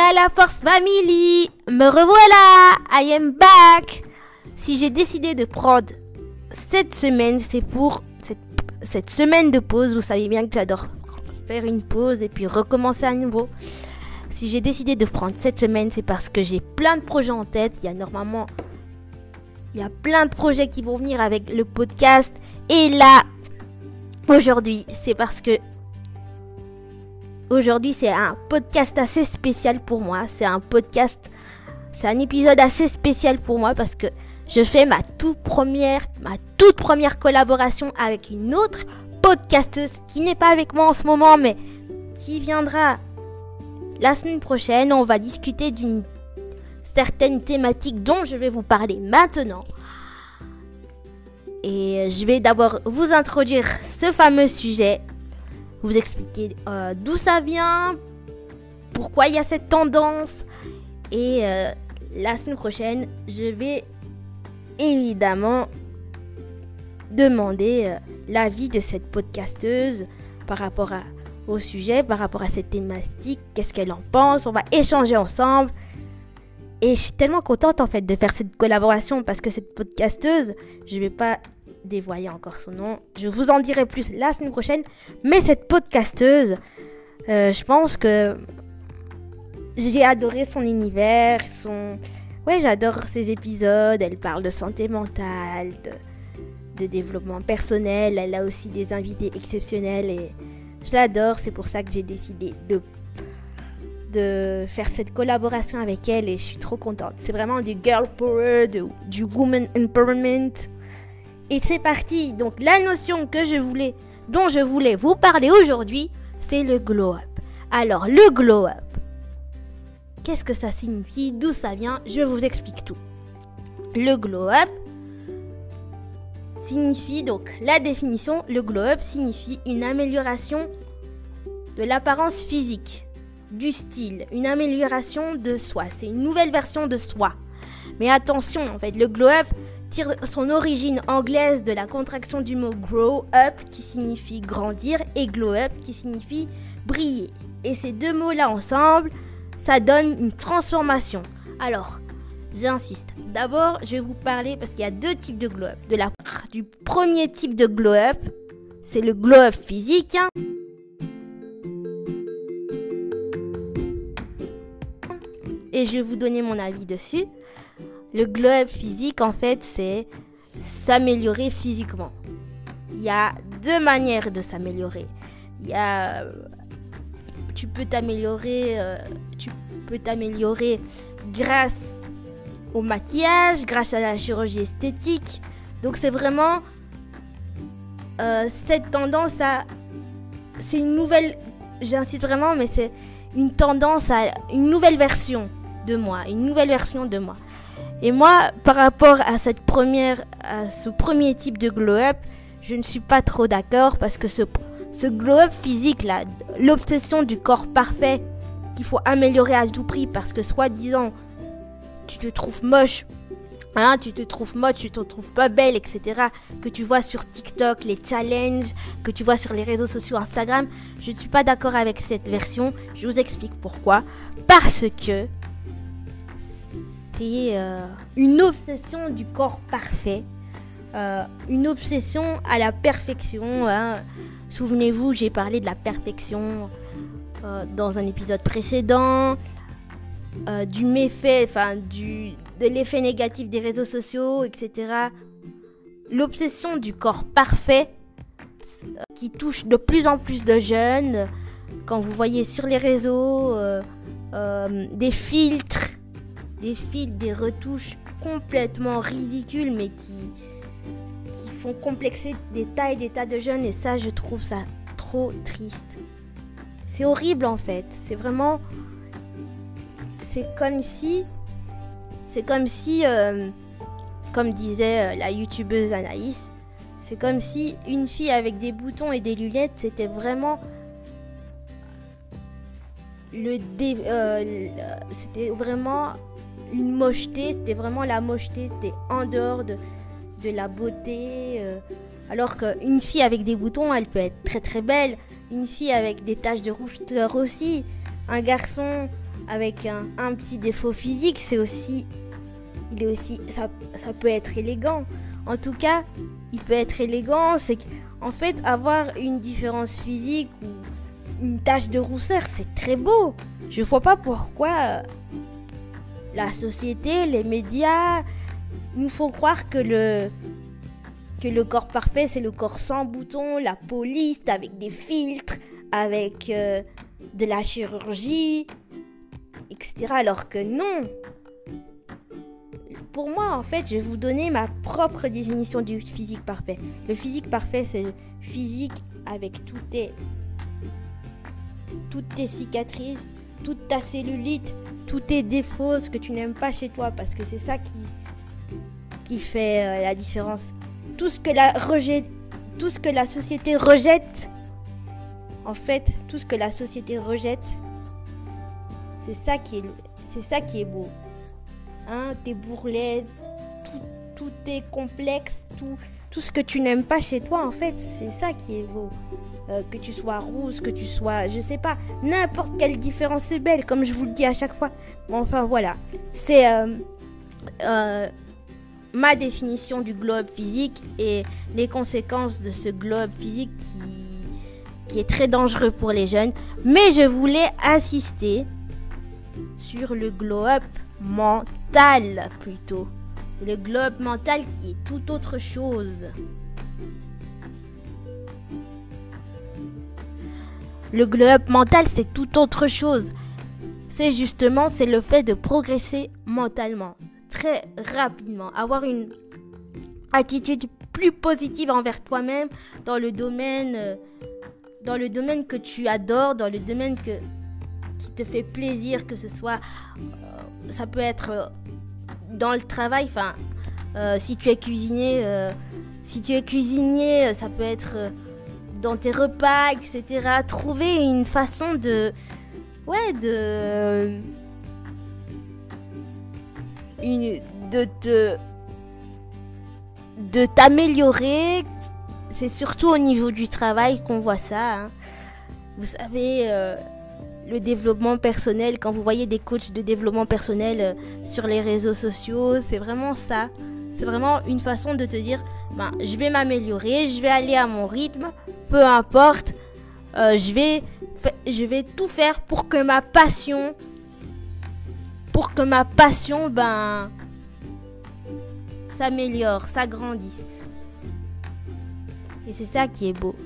La force family Me revoilà I am back Si j'ai décidé de prendre cette semaine, c'est pour cette semaine de pause. Vous savez bien que j'adore faire une pause et puis recommencer à nouveau. Si j'ai décidé de prendre cette semaine, c'est parce que j'ai plein de projets en tête. Il y a normalement... Il y a plein de projets qui vont venir avec le podcast. Et là, aujourd'hui, c'est parce que Aujourd'hui, c'est un podcast assez spécial pour moi. C'est un podcast, c'est un épisode assez spécial pour moi parce que je fais ma toute première, ma toute première collaboration avec une autre podcasteuse qui n'est pas avec moi en ce moment, mais qui viendra la semaine prochaine. On va discuter d'une certaine thématique dont je vais vous parler maintenant. Et je vais d'abord vous introduire ce fameux sujet vous expliquer euh, d'où ça vient, pourquoi il y a cette tendance. Et euh, la semaine prochaine, je vais évidemment demander euh, l'avis de cette podcasteuse par rapport au sujet, par rapport à cette thématique, qu'est-ce qu'elle en pense, on va échanger ensemble. Et je suis tellement contente en fait de faire cette collaboration parce que cette podcasteuse, je vais pas dévoiler encore son nom. Je vous en dirai plus la semaine prochaine. Mais cette podcasteuse, euh, je pense que j'ai adoré son univers, son... Ouais, j'adore ses épisodes. Elle parle de santé mentale, de, développement personnel. Elle a aussi des invités exceptionnels et je l'adore. C'est pour ça que j'ai décidé de de faire cette collaboration avec elle et je suis trop contente. C'est vraiment du girl power, du woman empowerment. Et c'est parti. Donc la notion que je voulais, dont je voulais vous parler aujourd'hui, c'est le glow up. Alors le glow up, qu'est-ce que ça signifie, d'où ça vient, je vous explique tout. Le glow up signifie donc la définition, le glow up signifie une amélioration de l'apparence physique, du style, une amélioration de soi, c'est une nouvelle version de soi. Mais attention, en fait, le glow up, tire son origine anglaise de la contraction du mot grow up qui signifie grandir et glow up qui signifie briller. Et ces deux mots-là ensemble, ça donne une transformation. Alors, j'insiste. D'abord, je vais vous parler parce qu'il y a deux types de glow up. Du premier type de glow up, c'est le glow up physique. Hein. Et je vais vous donner mon avis dessus. Le glow physique, en fait, c'est s'améliorer physiquement. Il y a deux manières de s'améliorer. Il y a, tu peux t'améliorer, euh, tu peux t'améliorer grâce au maquillage, grâce à la chirurgie esthétique. Donc c'est vraiment euh, cette tendance à, c'est une nouvelle, j'insiste vraiment, mais c'est une tendance à une nouvelle version de moi, une nouvelle version de moi. Et moi, par rapport à cette première, à ce premier type de glow-up, je ne suis pas trop d'accord parce que ce, glow-up physique l'obsession du corps parfait qu'il faut améliorer à tout prix parce que soi-disant tu te trouves moche, hein, tu te trouves moche, tu te trouves pas belle, etc. Que tu vois sur TikTok, les challenges, que tu vois sur les réseaux sociaux Instagram, je ne suis pas d'accord avec cette version. Je vous explique pourquoi. Parce que euh, une obsession du corps parfait, euh, une obsession à la perfection. Hein. Souvenez-vous, j'ai parlé de la perfection euh, dans un épisode précédent, du méfait, enfin de l'effet négatif des réseaux sociaux, etc. L'obsession du corps parfait qui touche de plus en plus de jeunes. Quand vous voyez sur les réseaux des filtres des fils, des retouches complètement ridicules, mais qui, font complexer des tas et des tas de jeunes. Et ça, je trouve ça trop triste. C'est horrible en fait. C'est vraiment. C'est comme si. C'est comme si. Euh, comme disait euh, la youtubeuse Anaïs, c'est comme si une fille avec des boutons et des lunettes, c'était vraiment le euh, c'était vraiment une mocheté, c'était vraiment la mocheté, c'était en dehors de, la beauté. Euh, alors qu'une fille avec des boutons, elle peut être très très belle. Une fille avec des taches de rouge aussi. Un garçon avec un, petit défaut physique, c'est aussi, il est aussi, ça, ça peut être élégant. En tout cas, il peut être élégant, c'est qu'en fait, avoir une différence physique ou une tache de rousseur, c'est très beau. Je vois pas pourquoi la société, les médias nous font croire que le que le corps parfait c'est le corps sans boutons, la police avec des filtres, avec euh, de la chirurgie, etc. Alors que non. Pour moi, en fait, je vais vous donner ma propre définition du physique parfait. Le physique parfait, c'est le physique avec toutes tes, toutes tes cicatrices, toute ta cellulite, tous tes défauts, ce que tu n'aimes pas chez toi, parce que c'est ça qui, qui fait euh, la différence. Tout ce que la tout ce que la société rejette, en fait, tout ce que la société rejette, c'est ça qui est, c'est ça qui est beau. Hein, tes bourrelets, tout, tout est complexe, tout, tout ce que tu n'aimes pas chez toi, en fait, c'est ça qui est beau. Euh, que tu sois rousse, que tu sois, je sais pas, n'importe quelle différence est belle, comme je vous le dis à chaque fois. Enfin voilà, c'est euh, euh, ma définition du globe physique et les conséquences de ce globe physique qui, qui est très dangereux pour les jeunes. Mais je voulais insister sur le globe mental plutôt. Le globe mental qui est tout autre chose. Le globe mental, c'est tout autre chose. C'est justement, c'est le fait de progresser mentalement, très rapidement, avoir une attitude plus positive envers toi-même dans le domaine, euh, dans le domaine que tu adores, dans le domaine qui te fait plaisir, que ce soit, euh, ça peut être euh, dans le travail, enfin, si tu es cuisinier, si tu es cuisinier, ça peut être dans tes repas, etc. Trouver une façon de... Ouais, de... De te... De t'améliorer. C'est surtout au niveau du travail qu'on voit ça. Hein. Vous savez... Euh, le développement personnel, quand vous voyez des coachs de développement personnel euh, sur les réseaux sociaux, c'est vraiment ça. C'est vraiment une façon de te dire, ben, je vais m'améliorer, je vais aller à mon rythme, peu importe, euh, je, vais, je vais tout faire pour que ma passion, pour que ma passion, ben, s'améliore, s'agrandisse. Et c'est ça qui est beau.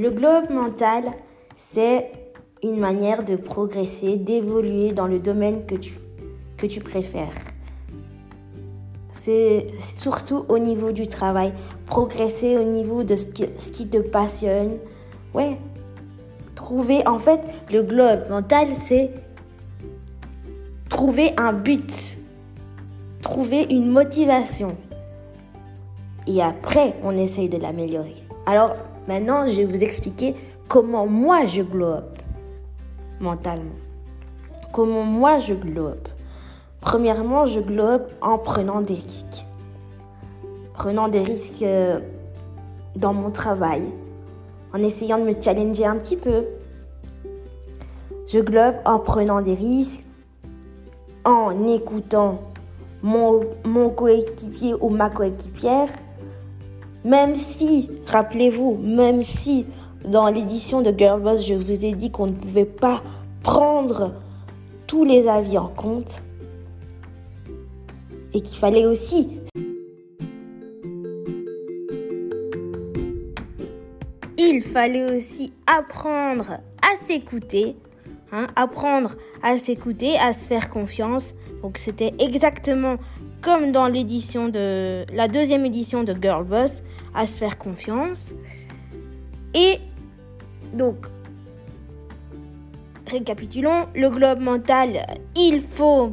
Le globe mental, c'est une manière de progresser, d'évoluer dans le domaine que tu, préfères. C'est surtout au niveau du travail, progresser au niveau de ce qui, ce qui te passionne. Ouais. Trouver, en fait, le globe mental, c'est trouver un but, trouver une motivation. Et après, on essaye de l'améliorer. Alors, Maintenant, je vais vous expliquer comment moi je glow mentalement. Comment moi je glow up. Premièrement, je glow en prenant des risques. Prenant des risques euh, dans mon travail, en essayant de me challenger un petit peu. Je glow en prenant des risques, en écoutant mon coéquipier ou ma coéquipière même si, rappelez-vous, même si dans l'édition de Girlboss, je vous ai dit qu'on ne pouvait pas prendre tous les avis en compte et qu'il fallait aussi il fallait aussi apprendre à s'écouter, hein, apprendre à s'écouter, à se faire confiance. Donc c'était exactement comme dans l'édition de la deuxième édition de Girl Boss, à se faire confiance. Et donc, récapitulons, le globe mental, il faut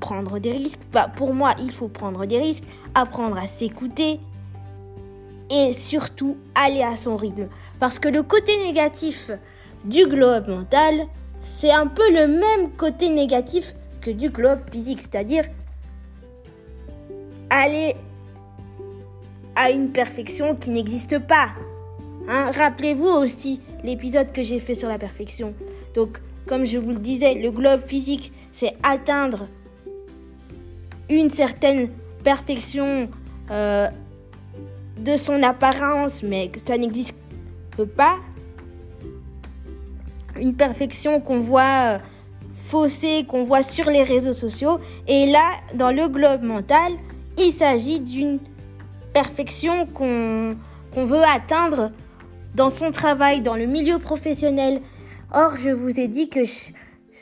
prendre des risques. Bah, pour moi, il faut prendre des risques, apprendre à s'écouter et surtout aller à son rythme. Parce que le côté négatif du globe mental, c'est un peu le même côté négatif que du globe physique, c'est-à-dire aller à une perfection qui n'existe pas. Hein, rappelez-vous aussi l'épisode que j'ai fait sur la perfection. Donc, comme je vous le disais, le globe physique, c'est atteindre une certaine perfection euh, de son apparence, mais ça n'existe pas. Une perfection qu'on voit euh, faussée, qu'on voit sur les réseaux sociaux. Et là, dans le globe mental, il s'agit d'une perfection qu'on veut atteindre dans son travail, dans le milieu professionnel. Or, je vous ai dit que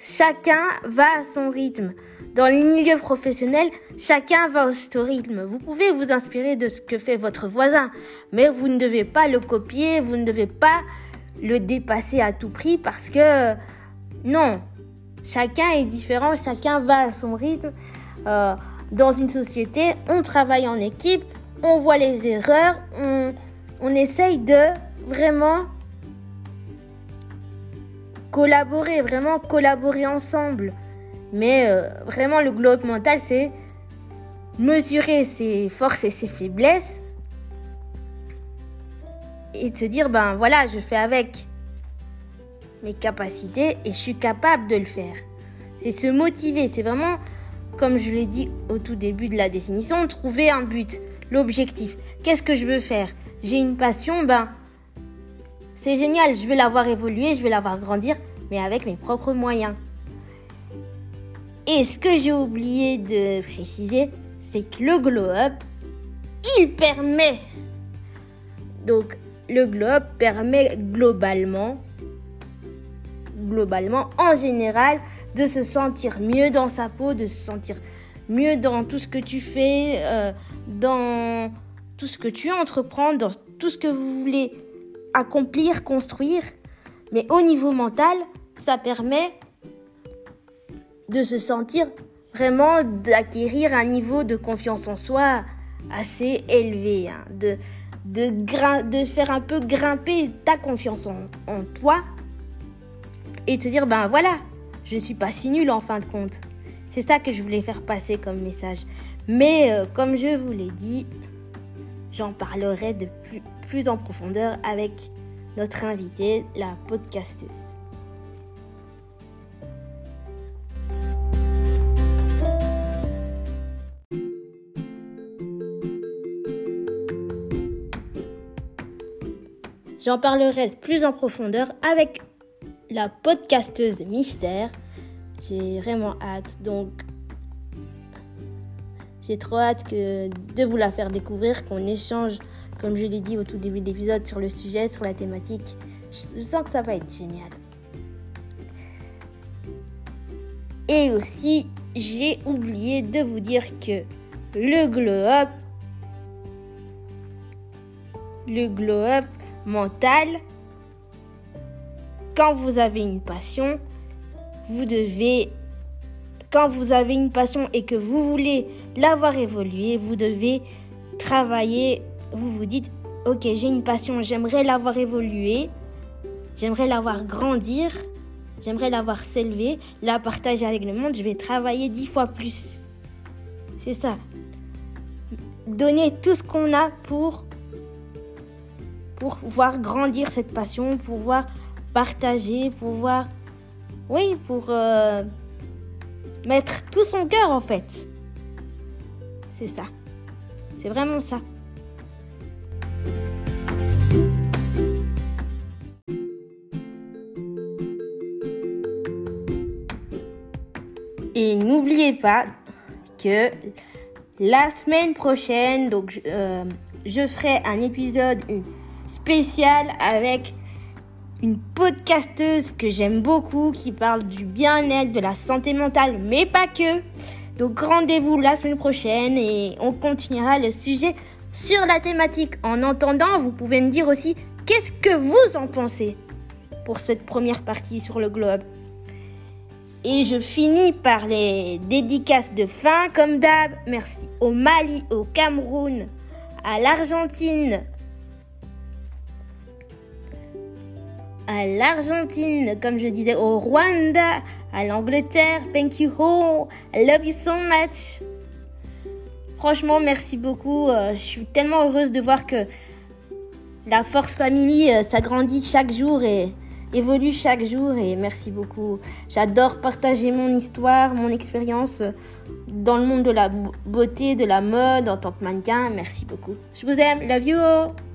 chacun va à son rythme. Dans le milieu professionnel, chacun va au son rythme. Vous pouvez vous inspirer de ce que fait votre voisin, mais vous ne devez pas le copier, vous ne devez pas le dépasser à tout prix parce que non, chacun est différent, chacun va à son rythme. Euh, dans une société, on travaille en équipe, on voit les erreurs, on, on essaye de vraiment collaborer, vraiment collaborer ensemble. Mais euh, vraiment, le globe mental, c'est mesurer ses forces et ses faiblesses et de se dire, ben voilà, je fais avec mes capacités et je suis capable de le faire. C'est se motiver, c'est vraiment, comme je l'ai dit au tout début de la définition, trouver un but, l'objectif. Qu'est-ce que je veux faire? J'ai une passion, ben c'est génial, je vais la voir je vais la voir grandir, mais avec mes propres moyens. Et ce que j'ai oublié de préciser, c'est que le glow-up, il permet. Donc, le glow-up permet globalement, globalement, en général, de se sentir mieux dans sa peau, de se sentir mieux dans tout ce que tu fais, euh, dans tout ce que tu entreprends, dans tout ce que vous voulez accomplir, construire. Mais au niveau mental, ça permet de se sentir vraiment d'acquérir un niveau de confiance en soi assez élevé, hein. de, de, de faire un peu grimper ta confiance en, en toi et se dire, ben voilà, je ne suis pas si nulle en fin de compte. C'est ça que je voulais faire passer comme message. Mais euh, comme je vous l'ai dit, j'en parlerai de plus, en profondeur avec notre invitée, la podcasteuse. J'en parlerai plus en profondeur avec la podcasteuse mystère. J'ai vraiment hâte, donc j'ai trop hâte de vous la faire découvrir, qu'on échange, comme je l'ai dit au tout début de l'épisode, sur le sujet, sur la thématique. Je sens que ça va être génial. Et aussi, j'ai oublié de vous dire que le glow-up, le glow-up mental, quand vous avez une passion, vous devez, quand vous avez une passion et que vous voulez l'avoir évolué, vous devez travailler, vous vous dites, ok, j'ai une passion, j'aimerais l'avoir évolué, j'aimerais l'avoir grandir, j'aimerais l'avoir s'élever, la partager avec le monde, je vais travailler dix fois plus. C'est ça. Donner tout ce qu'on a pour pour voir grandir cette passion, pour voir partager, pour voir, oui, pour euh, mettre tout son cœur en fait. C'est ça. C'est vraiment ça. Et n'oubliez pas que la semaine prochaine, donc euh, je ferai un épisode, spécial avec une podcasteuse que j'aime beaucoup qui parle du bien-être, de la santé mentale, mais pas que. Donc rendez-vous la semaine prochaine et on continuera le sujet sur la thématique. En entendant, vous pouvez me dire aussi qu'est-ce que vous en pensez pour cette première partie sur le globe? Et je finis par les dédicaces de fin comme d'hab. Merci au Mali, au Cameroun, à l'Argentine, à l'Argentine, comme je disais, au Rwanda, à l'Angleterre. Thank you all. I love you so much. Franchement, merci beaucoup. Euh, je suis tellement heureuse de voir que la Force Family euh, s'agrandit chaque jour et évolue chaque jour. Et merci beaucoup. J'adore partager mon histoire, mon expérience dans le monde de la beauté, de la mode en tant que mannequin. Merci beaucoup. Je vous aime. Love you all.